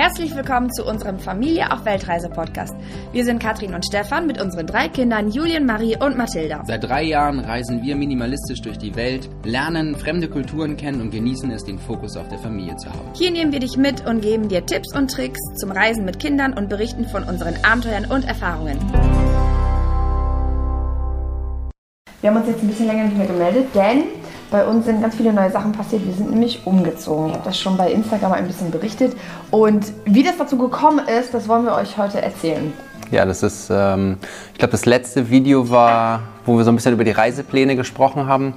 Herzlich willkommen zu unserem Familie auf Weltreise Podcast. Wir sind Katrin und Stefan mit unseren drei Kindern Julien, Marie und Mathilda. Seit drei Jahren reisen wir minimalistisch durch die Welt, lernen fremde Kulturen kennen und genießen es, den Fokus auf der Familie zu haben. Hier nehmen wir dich mit und geben dir Tipps und Tricks zum Reisen mit Kindern und berichten von unseren Abenteuern und Erfahrungen. Wir haben uns jetzt ein bisschen länger nicht mehr gemeldet, denn bei uns sind ganz viele neue Sachen passiert. Wir sind nämlich umgezogen. Ich habe das schon bei Instagram ein bisschen berichtet. Und wie das dazu gekommen ist, das wollen wir euch heute erzählen. Ja, das ist, ähm, ich glaube, das letzte Video war, wo wir so ein bisschen über die Reisepläne gesprochen haben.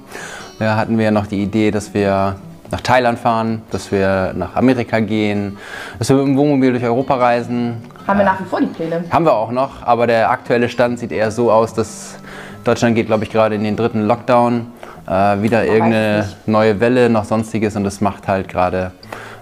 Da hatten wir ja noch die Idee, dass wir nach Thailand fahren, dass wir nach Amerika gehen, dass wir mit dem Wohnmobil durch Europa reisen. Haben wir nach wie vor die Pläne? Haben wir auch noch, aber der aktuelle Stand sieht eher so aus, dass Deutschland geht, glaube ich, gerade in den dritten Lockdown. Äh, wieder irgendeine neue Welle, noch sonstiges und es macht halt gerade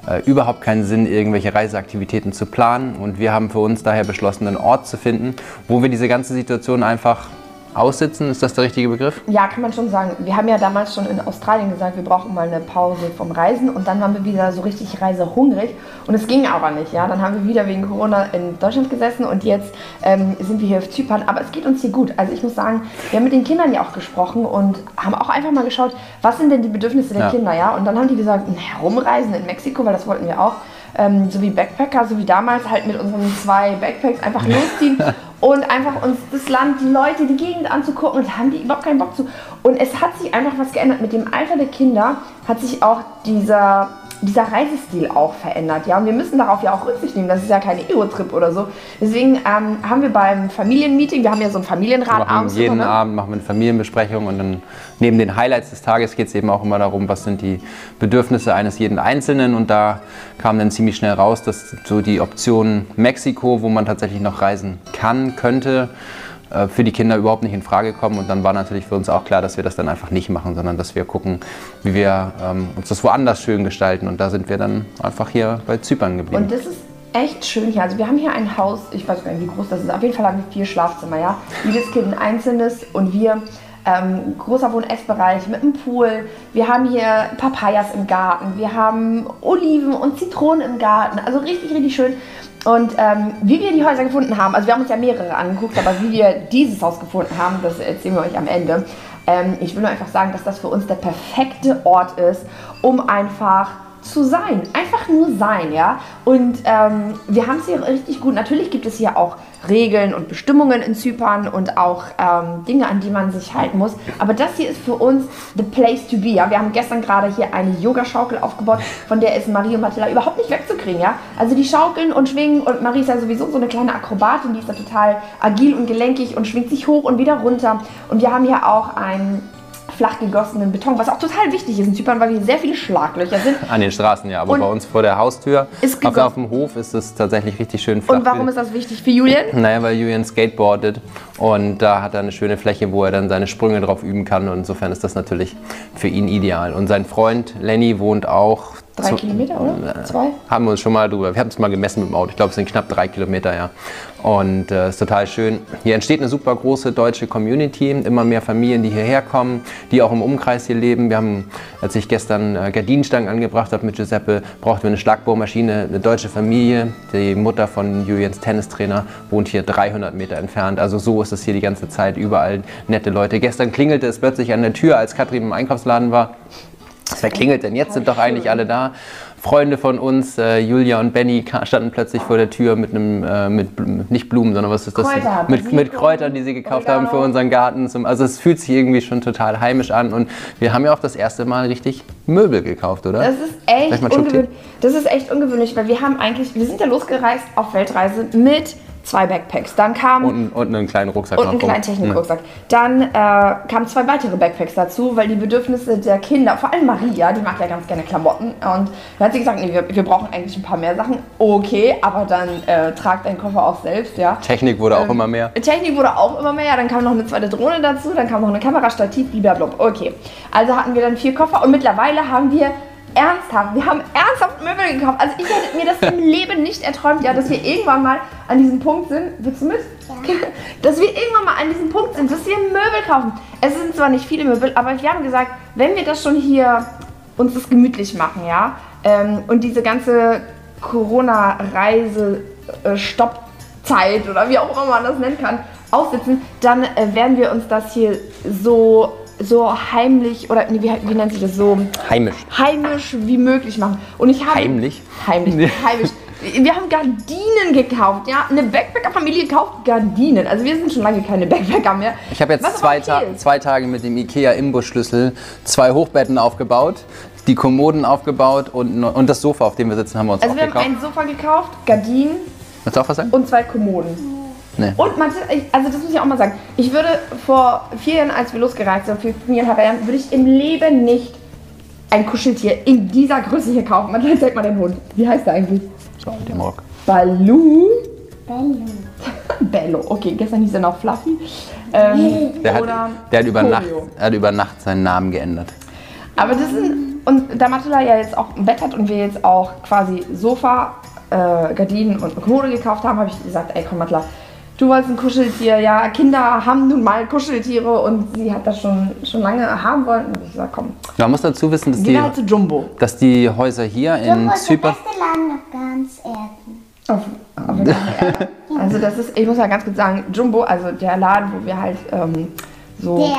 äh, überhaupt keinen Sinn, irgendwelche Reiseaktivitäten zu planen. Und wir haben für uns daher beschlossen, einen Ort zu finden, wo wir diese ganze Situation einfach aussitzen, ist das der richtige Begriff? Ja, kann man schon sagen. Wir haben ja damals schon in Australien gesagt, wir brauchen mal eine Pause vom Reisen und dann waren wir wieder so richtig reisehungrig und es ging aber nicht. Ja, dann haben wir wieder wegen Corona in Deutschland gesessen und jetzt ähm, sind wir hier auf Zypern. Aber es geht uns hier gut. Also ich muss sagen, wir haben mit den Kindern ja auch gesprochen und haben auch einfach mal geschaut, was sind denn die Bedürfnisse der ja. Kinder, ja? Und dann haben die gesagt, herumreisen in Mexiko, weil das wollten wir auch ähm, so wie Backpacker, so wie damals, halt mit unseren zwei Backpacks einfach losziehen und einfach uns das Land, die Leute, die Gegend anzugucken und haben die überhaupt keinen Bock zu. Und es hat sich einfach was geändert. Mit dem Alter der Kinder hat sich auch dieser dieser Reisestil auch verändert. Ja, und wir müssen darauf ja auch Rücksicht nehmen. Das ist ja kein Ego-Trip oder so. Deswegen ähm, haben wir beim Familienmeeting, wir haben ja so ein Familienrat abends. Jeden ne? Abend machen wir eine Familienbesprechung und dann neben den Highlights des Tages geht es eben auch immer darum, was sind die Bedürfnisse eines jeden Einzelnen. Und da kam dann ziemlich schnell raus, dass so die Option Mexiko, wo man tatsächlich noch reisen kann, könnte, für die Kinder überhaupt nicht in Frage kommen. Und dann war natürlich für uns auch klar, dass wir das dann einfach nicht machen, sondern dass wir gucken, wie wir ähm, uns das woanders schön gestalten. Und da sind wir dann einfach hier bei Zypern geblieben. Und das ist echt schön hier. Also wir haben hier ein Haus, ich weiß gar nicht, wie groß das ist. Auf jeden Fall haben wir vier Schlafzimmer, ja. Jedes Kind ein einzelnes und wir ähm, großer Wohn-Essbereich mit einem Pool. Wir haben hier Papayas im Garten. Wir haben Oliven und Zitronen im Garten. Also richtig, richtig schön. Und ähm, wie wir die Häuser gefunden haben, also wir haben uns ja mehrere angeguckt, aber wie wir dieses Haus gefunden haben, das erzählen wir euch am Ende. Ähm, ich will nur einfach sagen, dass das für uns der perfekte Ort ist, um einfach zu sein. Einfach nur sein, ja. Und ähm, wir haben es hier richtig gut. Natürlich gibt es hier auch Regeln und Bestimmungen in Zypern und auch ähm, Dinge, an die man sich halten muss. Aber das hier ist für uns the place to be. Ja? Wir haben gestern gerade hier eine Yogaschaukel aufgebaut, von der ist Marie und Mathilda überhaupt nicht wegzukriegen. Ja? Also die schaukeln und schwingen und Marie ist ja sowieso so eine kleine Akrobatin, die ist da total agil und gelenkig und schwingt sich hoch und wieder runter. Und wir haben hier auch ein flach gegossenen Beton, was auch total wichtig ist in Zypern, weil hier sehr viele Schlaglöcher sind. An den Straßen, ja, aber und bei uns vor der Haustür, ist auf, auf dem Hof ist es tatsächlich richtig schön flach. Und warum ist das wichtig für Julian? Naja, weil Julian skateboardet und da hat er eine schöne Fläche, wo er dann seine Sprünge drauf üben kann und insofern ist das natürlich für ihn ideal. Und sein Freund Lenny wohnt auch Drei so, Kilometer, oder? Äh, Zwei? Haben wir uns schon mal drüber. Wir haben es mal gemessen mit dem Auto. Ich glaube, es sind knapp drei Kilometer, ja. Und es äh, ist total schön. Hier entsteht eine super große deutsche Community. Immer mehr Familien, die hierher kommen, die auch im Umkreis hier leben. Wir haben, als ich gestern äh, Gardinenstangen angebracht habe mit Giuseppe, brauchten wir eine Schlagbohrmaschine. Eine deutsche Familie. Die Mutter von Julians Tennistrainer wohnt hier 300 Meter entfernt. Also so ist es hier die ganze Zeit. Überall nette Leute. Gestern klingelte es plötzlich an der Tür, als Katrin im Einkaufsladen war. Wer klingelt denn jetzt? Sind doch eigentlich alle da. Freunde von uns, äh, Julia und Benny, standen plötzlich vor der Tür mit einem, äh, mit, nicht Blumen, sondern was ist das? Kräuter, mit, mit Kräutern, die sie gekauft Oregano. haben für unseren Garten. Zum, also es fühlt sich irgendwie schon total heimisch an und wir haben ja auch das erste Mal richtig Möbel gekauft, oder? Das ist echt ungewöhnlich. Das ist echt ungewöhnlich, weil wir haben eigentlich, wir sind ja losgereist auf Weltreise mit zwei Backpacks. Dann kam und, und einen kleinen Rucksack und einen kleinen Technikrucksack. Ja. Dann äh, kamen zwei weitere Backpacks dazu, weil die Bedürfnisse der Kinder, vor allem Maria, die mag ja ganz gerne Klamotten und dann hat sie gesagt, nee, wir, wir brauchen eigentlich ein paar mehr Sachen. Okay, aber dann äh, tragt deinen Koffer auch selbst, ja. Technik wurde ähm, auch immer mehr. Technik wurde auch immer mehr. Ja, dann kam noch eine zweite Drohne dazu, dann kam noch eine Kamera, Stativ, blablabla. Okay, also hatten wir dann vier Koffer und mittlerweile haben wir ernsthaft, wir haben ernsthaft Möbel gekauft. Also ich hätte mir das im Leben nicht erträumt, ja, dass wir irgendwann mal an diesem Punkt sind. Willst du mit? Ja. Dass wir irgendwann mal an diesem Punkt sind, dass wir Möbel kaufen. Es sind zwar nicht viele Möbel, aber wir haben gesagt, wenn wir das schon hier uns das gemütlich machen, ja, ähm, und diese ganze Corona-Reise-Stoppzeit oder wie auch immer man das nennen kann, aufsitzen, dann äh, werden wir uns das hier so, so heimlich oder nee, wie, wie nennt sich das so Heimisch. heimisch wie möglich machen. Und ich habe Heimlich? heimlich, Nee. heimisch. Wir haben Gardinen gekauft, ja. Eine Backpacker-Familie kauft Gardinen. Also wir sind schon lange keine Backpacker mehr. Ich habe jetzt zwei, Ta zwei Tage mit dem IKEA-Imbusschlüssel zwei Hochbetten aufgebaut, die Kommoden aufgebaut und, und das Sofa, auf dem wir sitzen, haben wir uns Also auch wir haben gekauft. ein Sofa gekauft, Gardinen Willst du auch was sagen? und zwei Kommoden. Nee. Und ich- also das muss ich auch mal sagen, ich würde vor vier Jahren, als wir losgereist sind, für viereinhalb Jahren, würde ich im Leben nicht ein Kuscheltier in dieser Größe hier kaufen. Man zeig mal den Hund. Wie heißt der eigentlich? So, mit dem Rock. Baloo? Bello. Okay, gestern hieß er noch Fluffy. Ähm, Der hat, der, hat über Nacht, hat über Nacht seinen Namen geändert. Aber das sind, und da Matula ja jetzt auch ein Bett hat und wir jetzt auch quasi Sofa, äh, Gardinen und Kommode gekauft haben, habe ich gesagt, ey komm Matula, du wolltest ein Kuscheltier, ja, Kinder haben nun mal Kuscheltiere und sie hat das schon, schon lange haben wollen. Und ich gesagt, komm, Man muss dazu wissen, dass die, halt zu Jumbo. dass die Häuser hier in Jumbo ist der Zypern... beste Laden auf ganz Erden. Auf, auf der Erde. also das ist, ich muss ja ganz kurz sagen, Jumbo, also der Laden, wo wir halt ähm, so...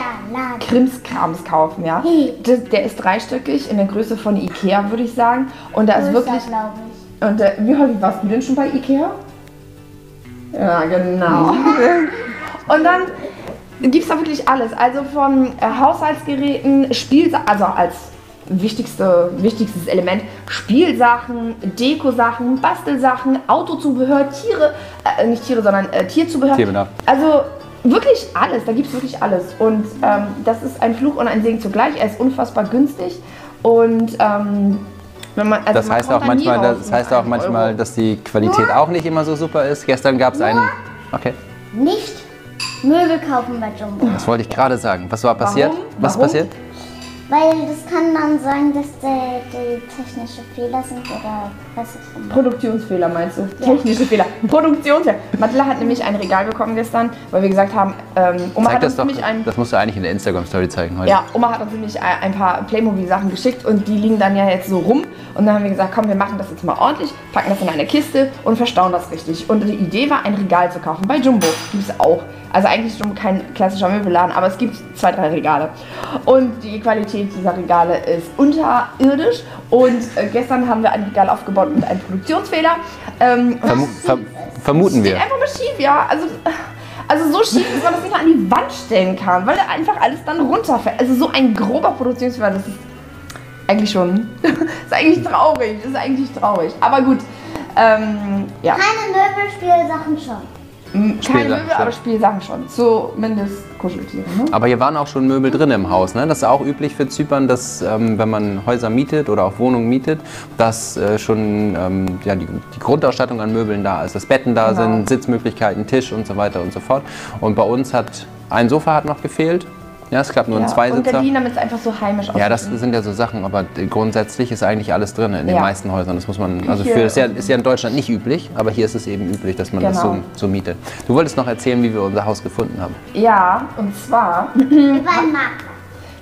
Krimskrams kaufen, ja. Das, der ist dreistöckig in der Größe von Ikea, würde ich sagen. Und da ist wirklich. glaube ich. Und äh, wie häufig warst du denn schon bei Ikea? Ja, genau. Und dann gibt es da wirklich alles. Also von äh, Haushaltsgeräten, Spielsachen, also als wichtigste, wichtigstes Element, Spielsachen, Dekosachen, Bastelsachen, Autozubehör, Tiere, äh, nicht Tiere, sondern äh, Tierzubehör. Tierbedarf. Also wirklich alles, da gibt es wirklich alles. Und ähm, das ist ein Fluch und ein Segen zugleich. Er ist unfassbar günstig. Und ähm, man, also Das heißt auch manchmal, das heißt auch manchmal, Euro. dass die Qualität auch nicht immer so super ist. Gestern gab es einen. Okay, Nicht Möbel kaufen bei Jumbo. das wollte ich gerade sagen. Was war passiert? Warum? Was ist Warum? passiert? Weil das kann dann sein, dass die, die technische Fehler sind oder was auch immer. Produktionsfehler meinst du? Technische Fehler. Produktionsfehler. Matla hat nämlich ein Regal bekommen gestern, weil wir gesagt haben, ähm, Oma Zeig hat das uns doch. nämlich ein Das musst du eigentlich in der Instagram-Story zeigen heute. Ja, Oma hat uns nämlich ein ein paar Playmobil-Sachen geschickt und die liegen dann ja jetzt so rum. Und dann haben wir gesagt, komm, wir machen das jetzt mal ordentlich, packen das in eine Kiste und verstauen das richtig. Und die Idee war, ein Regal zu kaufen. Bei Jumbo gibt es auch. Also eigentlich ist Jumbo kein klassischer Möbelladen, aber es gibt zwei, drei Regale. Und die Qualität dieser Regale ist unterirdisch. Und äh, gestern haben wir ein Regal aufgebaut mit einem Produktionsfehler. Ähm, Vermu ver vermuten wir. einfach mal schief, ja. Also, also so schief, dass man das nicht mal an die Wand stellen kann, weil da einfach alles dann runterfällt. Also so ein grober Produktionsfehler, das ist eigentlich schon, ist eigentlich traurig, das ist eigentlich traurig. Aber gut, ähm, ja, Keine Möbelspielsachen schon. M- keine Spielsachen Möbel, schon. aber Spielsachen schon. Zumindest Kuscheltiere, ne? Aber hier waren auch schon Möbel drin im Haus. Ne? Das ist auch üblich für Zypern, dass ähm, wenn man Häuser mietet oder auch Wohnungen mietet, dass äh, schon ähm, ja, die, die Grundausstattung an Möbeln da ist. Dass Betten da Genau. sind, Sitzmöglichkeiten, Tisch und so weiter und so fort. Und bei uns hat ein Sofa hat noch gefehlt. Ja, es gab nur Ja. Und Zweisitzer. Gardinen, damit es einfach so heimisch aussieht. Ja, das sind ja so Sachen, aber grundsätzlich ist eigentlich alles drin in den Ja. meisten Häusern. Das muss man, also für, ist ja, und- ist ja in Deutschland nicht üblich, aber hier ist es eben üblich, dass man das so, Genau. so mietet. Du wolltest noch erzählen, wie wir unser Haus gefunden haben. Ja, und zwar Über einen Makler.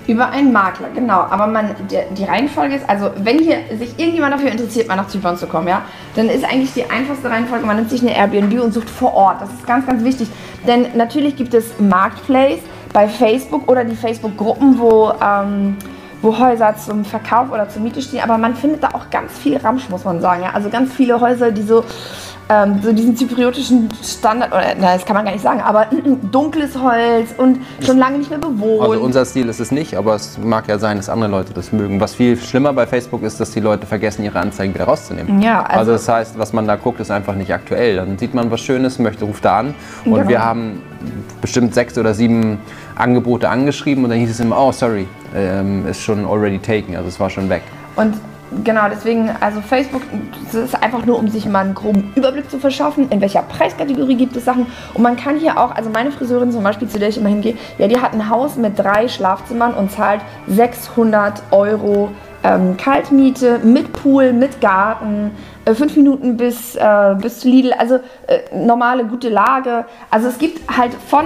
Über einen Makler, genau. Aber man, der, die Reihenfolge ist, also wenn hier sich irgendjemand dafür interessiert, mal nach Zypern zu kommen, ja, dann ist eigentlich die einfachste Reihenfolge, man nimmt sich eine Airbnb und sucht vor Ort. Das ist ganz, ganz wichtig. Denn natürlich gibt es Marketplace bei Facebook oder die Facebook-Gruppen, wo, ähm, wo Häuser zum Verkauf oder zur Miete stehen. Aber man findet da auch ganz viel Ramsch, muss man sagen. Ja? Also ganz viele Häuser, die so ähm, so diesen zypriotischen Standard, oder na, das kann man gar nicht sagen, aber dunkles Holz und schon lange nicht mehr bewohnt. Also unser Stil ist es nicht, aber es mag ja sein, dass andere Leute das mögen. Was viel schlimmer bei Facebook ist, dass die Leute vergessen, ihre Anzeigen wieder rauszunehmen. Ja, also- also, das heißt, was man da guckt, ist einfach nicht aktuell. Dann sieht man was Schönes, möchte, ruft da an. Und Genau. wir haben bestimmt sechs oder sieben Angebote angeschrieben und dann hieß es immer, oh sorry, ähm, ist schon already taken, also es war schon weg. Und genau, deswegen, also Facebook, das ist einfach nur, um sich mal einen groben Überblick zu verschaffen, in welcher Preiskategorie gibt es Sachen. Und man kann hier auch, also meine Friseurin zum Beispiel, zu der ich immer hingehe, ja, die hat ein Haus mit drei Schlafzimmern und zahlt 600 Euro ähm, Kaltmiete mit Pool, mit Garten, äh, fünf Minuten bis, äh, bis zu Lidl, also äh, normale, gute Lage. Also es gibt halt von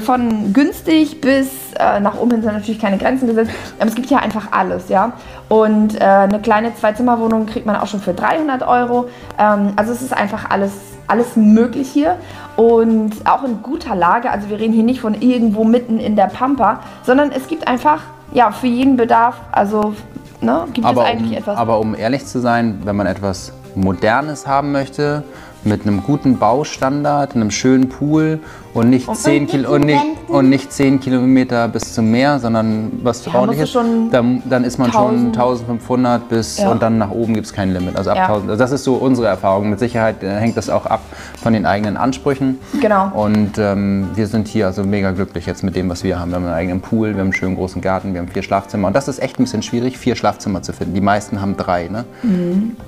von günstig bis äh, nach oben hin sind natürlich keine Grenzen gesetzt. Aber es gibt hier einfach alles, ja. Und äh, eine kleine Zwei-Zimmer-Wohnung kriegt man auch schon für 300 Euro. Ähm, also es ist einfach alles, alles möglich hier und auch in guter Lage. Also wir reden hier nicht von irgendwo mitten in der Pampa, sondern es gibt einfach ja für jeden Bedarf. Also ne, gibt aber es eigentlich um, etwas. Aber um ehrlich zu sein, wenn man etwas Modernes haben möchte, mit einem guten Baustandard, einem schönen Pool und nicht, 10, Kil und nicht, und nicht 10 Kilometer bis zum Meer, sondern was Ja, du schon dann, dann ist man schon 1000 1500 bis Ja. und dann nach oben gibt es kein Limit. Also ab Ja. 1000. Also das ist so unsere Erfahrung. Mit Sicherheit äh, hängt das auch ab von den eigenen Ansprüchen. Genau. Und ähm, wir sind hier also mega glücklich jetzt mit dem, was wir haben. Wir haben einen eigenen Pool, wir haben einen schönen großen Garten, wir haben vier Schlafzimmer. Und das ist echt ein bisschen schwierig, vier Schlafzimmer zu finden. Die meisten haben drei. Ne?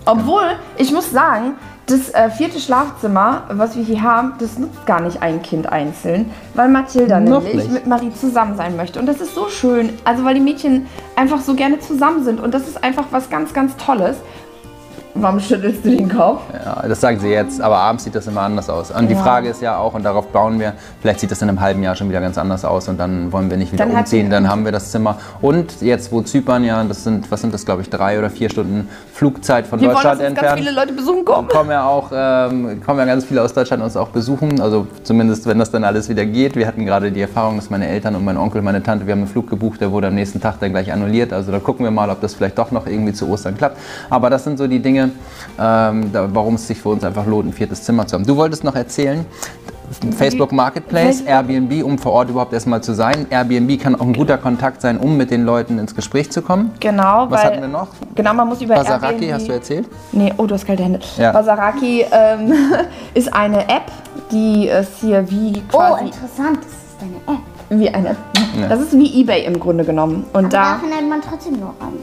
Obwohl, ich muss sagen, das äh, vierte Schlafzimmer, was wir hier haben, das nutzt gar nicht ein Kind einzeln, weil Mathilda Noch nämlich nicht. mit Marie zusammen sein möchte. Und das ist so schön, also weil die Mädchen einfach so gerne zusammen sind. Und das ist einfach was ganz, ganz Tolles. Warum schüttelst du den Kopf? Ja, das sagen sie jetzt, aber abends sieht das immer anders aus. Und die Ja. Frage ist ja auch, und darauf bauen wir, vielleicht sieht das in einem halben Jahr schon wieder ganz anders aus und dann wollen wir nicht wieder Dann umziehen, dann haben wir das Zimmer. Und jetzt, wo Zypern ja, das sind, was sind das, glaube ich, drei oder vier Stunden Flugzeit von Wir wollen, dass Deutschland uns ganz entfernt. viele Leute besuchen kommen. kommen ja auch ähm, kommen ja ganz viele aus Deutschland uns auch besuchen. Also zumindest wenn das dann alles wieder geht. Wir hatten gerade die Erfahrung, dass meine Eltern und mein Onkel, meine Tante, wir haben einen Flug gebucht, der wurde am nächsten Tag dann gleich annulliert. Also da gucken wir mal, ob das vielleicht doch noch irgendwie zu Ostern klappt. Aber das sind so die Dinge, ähm, da, warum es sich für uns einfach lohnt, ein viertes Zimmer zu haben. Du wolltest noch erzählen. Facebook Marketplace, Airbnb, um vor Ort überhaupt erstmal zu sein. Airbnb kann auch ein guter Kontakt sein, um mit den Leuten ins Gespräch zu kommen. Genau, Was weil, hatten wir noch? Genau, man muss über Basaraki, Airbnb- hast du erzählt? Nee, oh, du hast kalte Hände. Ja. Basaraki ähm, ist eine App, die ist hier wie Oh, quasi interessant, das ist deine App. wie eine. Das ist wie eBay im Grunde genommen. Und Da da, findet man trotzdem nur an.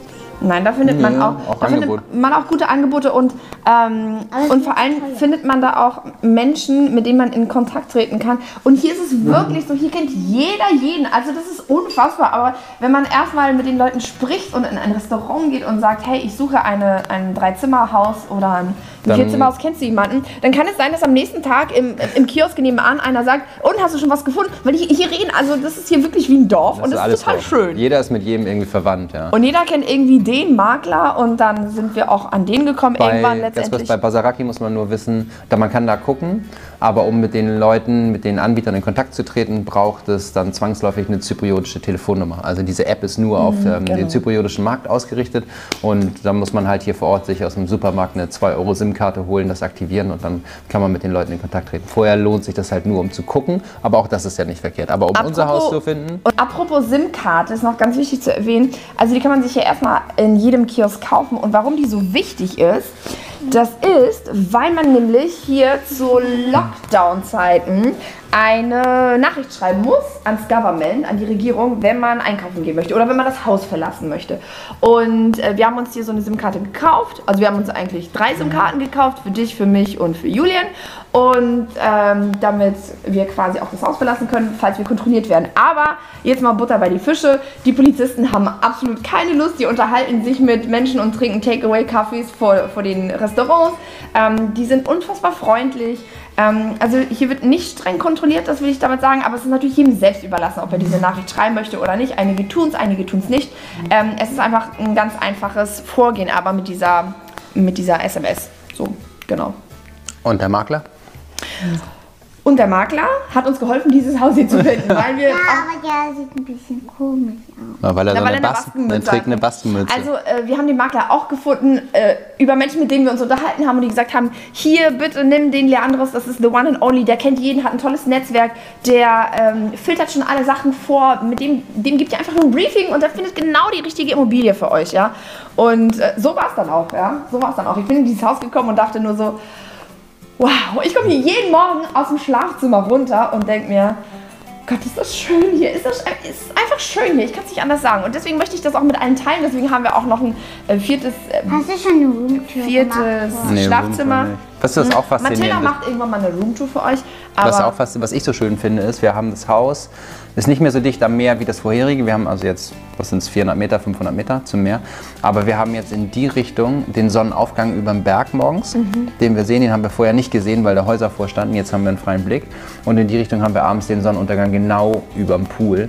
Nein, da findet man Nee, auch, auch da findet man auch gute Angebote und ähm, und vor allem findet man da auch Menschen, mit denen man in Kontakt treten kann. Und hier ist es wirklich so, hier kennt jeder jeden. Also das ist unfassbar. Aber wenn man erstmal mit den Leuten spricht und in ein Restaurant geht und sagt, hey, ich suche eine, ein Dreizimmerhaus oder ein Dann- Vierzimmerhaus, kennst du jemanden, dann kann es sein, dass am nächsten Tag im, im Kiosk nebenan einer sagt, und hast du schon was gefunden? Weil hier, hier reden, also das ist hier wirklich wie ein Dorf und das ist alles total drauf. schön. Jeder ist mit jedem irgendwie verwandt, ja. Und jeder kennt irgendwie den Makler und dann sind wir auch an den gekommen irgendwann bei, kurz, letztendlich. bei Basaraki muss man nur wissen, da man kann da gucken, aber um mit den Leuten, mit den Anbietern in Kontakt zu treten, braucht es dann zwangsläufig eine zypriotische Telefonnummer. Also diese App ist nur auf Mhm, ähm, genau. den zypriotischen Markt ausgerichtet und da muss man halt hier vor Ort sich aus dem Supermarkt eine 2 Euro SIM-Karte holen, das aktivieren und dann kann man mit den Leuten in Kontakt treten. Vorher lohnt sich das halt nur, um zu gucken, aber auch das ist ja nicht verkehrt. Aber um unser Haus zu finden, Und apropos SIM-Karte ist noch ganz wichtig zu erwähnen. Also die kann man sich ja erstmal in jedem Kiosk kaufen. Und warum die so wichtig ist, das ist, weil man nämlich hier zu Lockdown-Zeiten eine Nachricht schreiben muss ans Government, an die Regierung, wenn man einkaufen gehen möchte oder wenn man das Haus verlassen möchte. Und äh, wir haben uns hier so eine SIM-Karte gekauft. Also wir haben uns eigentlich drei SIM-Karten gekauft, für dich, für mich und für Julian. Und ähm, damit wir quasi auch das Haus verlassen können, falls wir kontrolliert werden. Aber jetzt mal Butter bei die Fische. Die Polizisten haben absolut keine Lust. Die unterhalten sich mit Menschen und trinken Takeaway-Kaffees vor, vor den Restaurants. Ähm, die sind unfassbar freundlich. Ähm, also hier wird nicht streng kontrolliert, das will ich damit sagen, aber es ist natürlich jedem selbst überlassen, ob er diese Nachricht schreiben möchte oder nicht. Einige tun es, einige tun es nicht. Ähm, es ist einfach ein ganz einfaches Vorgehen, aber mit dieser, mit dieser SMS. So, genau. und der Makler? Und der Makler hat uns geholfen, dieses Haus hier zu finden, weil wir Ja, aber der sieht ein bisschen komisch aus. Ja, weil er Na, so weil eine er eine Bast er trägt eine Bastenmütze. Also äh, wir haben den Makler auch gefunden äh, über Menschen, mit denen wir uns unterhalten haben und die gesagt haben, hier bitte nimm den Leandros, das ist the one and only, der kennt jeden, hat ein tolles Netzwerk, der ähm, filtert schon alle Sachen vor, mit dem, dem gibt ihr einfach nur ein Briefing und der findet genau die richtige Immobilie für euch, ja. Und äh, so war es dann auch, ja. So war es dann auch. Ich bin in dieses Haus gekommen und dachte nur so, wow, ich komme hier jeden Morgen aus dem Schlafzimmer runter und denke mir, Gott, ist das schön hier. Ist das ist einfach schön hier. Ich kann es nicht anders sagen. Und deswegen möchte ich das auch mit allen teilen. Deswegen haben wir auch noch ein äh, viertes, äh, Hast du schon eine Roomtour viertes? Nee, Schlafzimmer. Das ist auch Matilda faszinierend. macht irgendwann mal eine Roomtour für euch. Was, auch fast, was ich so schön finde, ist, wir haben das Haus, ist nicht mehr so dicht am Meer wie das vorherige. Wir haben also jetzt, was sind es, 400 Meter, 500 Meter zum Meer. Aber wir haben jetzt in die Richtung den Sonnenaufgang über dem Berg morgens, Mhm. den wir sehen. Den haben wir vorher nicht gesehen, weil da Häuser vorstanden. Jetzt haben wir einen freien Blick. Und in die Richtung haben wir abends den Sonnenuntergang genau über dem Pool.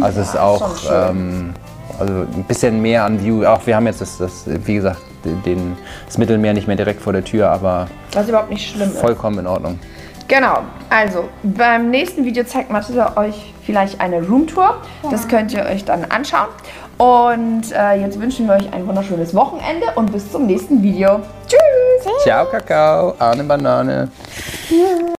Also es ist auch ähm, also ein bisschen mehr an View. Auch wir haben jetzt, das, das, wie gesagt, den, das Mittelmeer nicht mehr direkt vor der Tür, aber was überhaupt nicht schlimm ist. vollkommen in Ordnung. Genau, also beim nächsten Video zeigt Matilda euch vielleicht eine Roomtour. Das könnt ihr euch dann anschauen. Und äh, jetzt wünschen wir euch ein wunderschönes Wochenende und bis zum nächsten Video. Tschüss! Ciao, Kakao, Arne Banane.